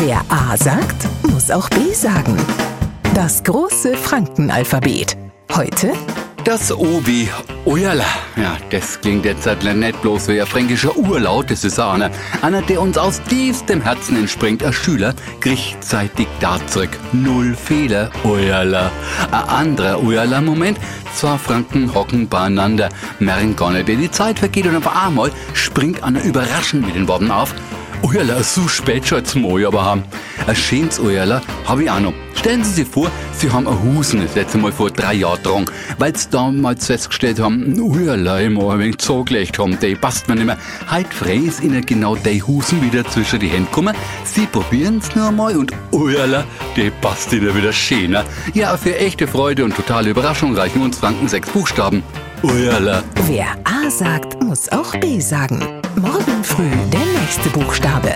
Wer A sagt, muss auch B sagen. Das große Frankenalphabet. Heute Das O wie Ujala. Ja, das klingt jetzt halt nicht bloß wie ein fränkischer Urlaut, das ist einer. Einer, der uns aus tiefstem Herzen entspringt. Ein Schüler kriegt sein Diktat zurück. Null Fehler, Ujala. Ein anderer Ujala-Moment. Zwei Franken hocken beieinander, merken gar nicht, wie die Zeit vergeht und auf einmal springt einer überraschend mit den Worten auf. Ujala, so spät schon zum aber haben. Ein schönes Ujala habe ich auch noch. Stellen Sie sich vor, Sie haben ein Husen das letzte Mal vor drei Jahren getragen, weil Sie damals festgestellt haben, Ujala, ich muss ein wenig zugelegt haben, der passt mir nicht mehr. Heute frei ist Ihnen genau der Husen wieder zwischen die Hände gekommen. Sie probieren es nur einmal und Ujala, der passt Ihnen wieder schöner. Ja, für echte Freude und totale Überraschung reichen uns Franken sechs Buchstaben. Ujala. Wer A sagt, muss auch B sagen. Morgen früh der nächste Buchstabe.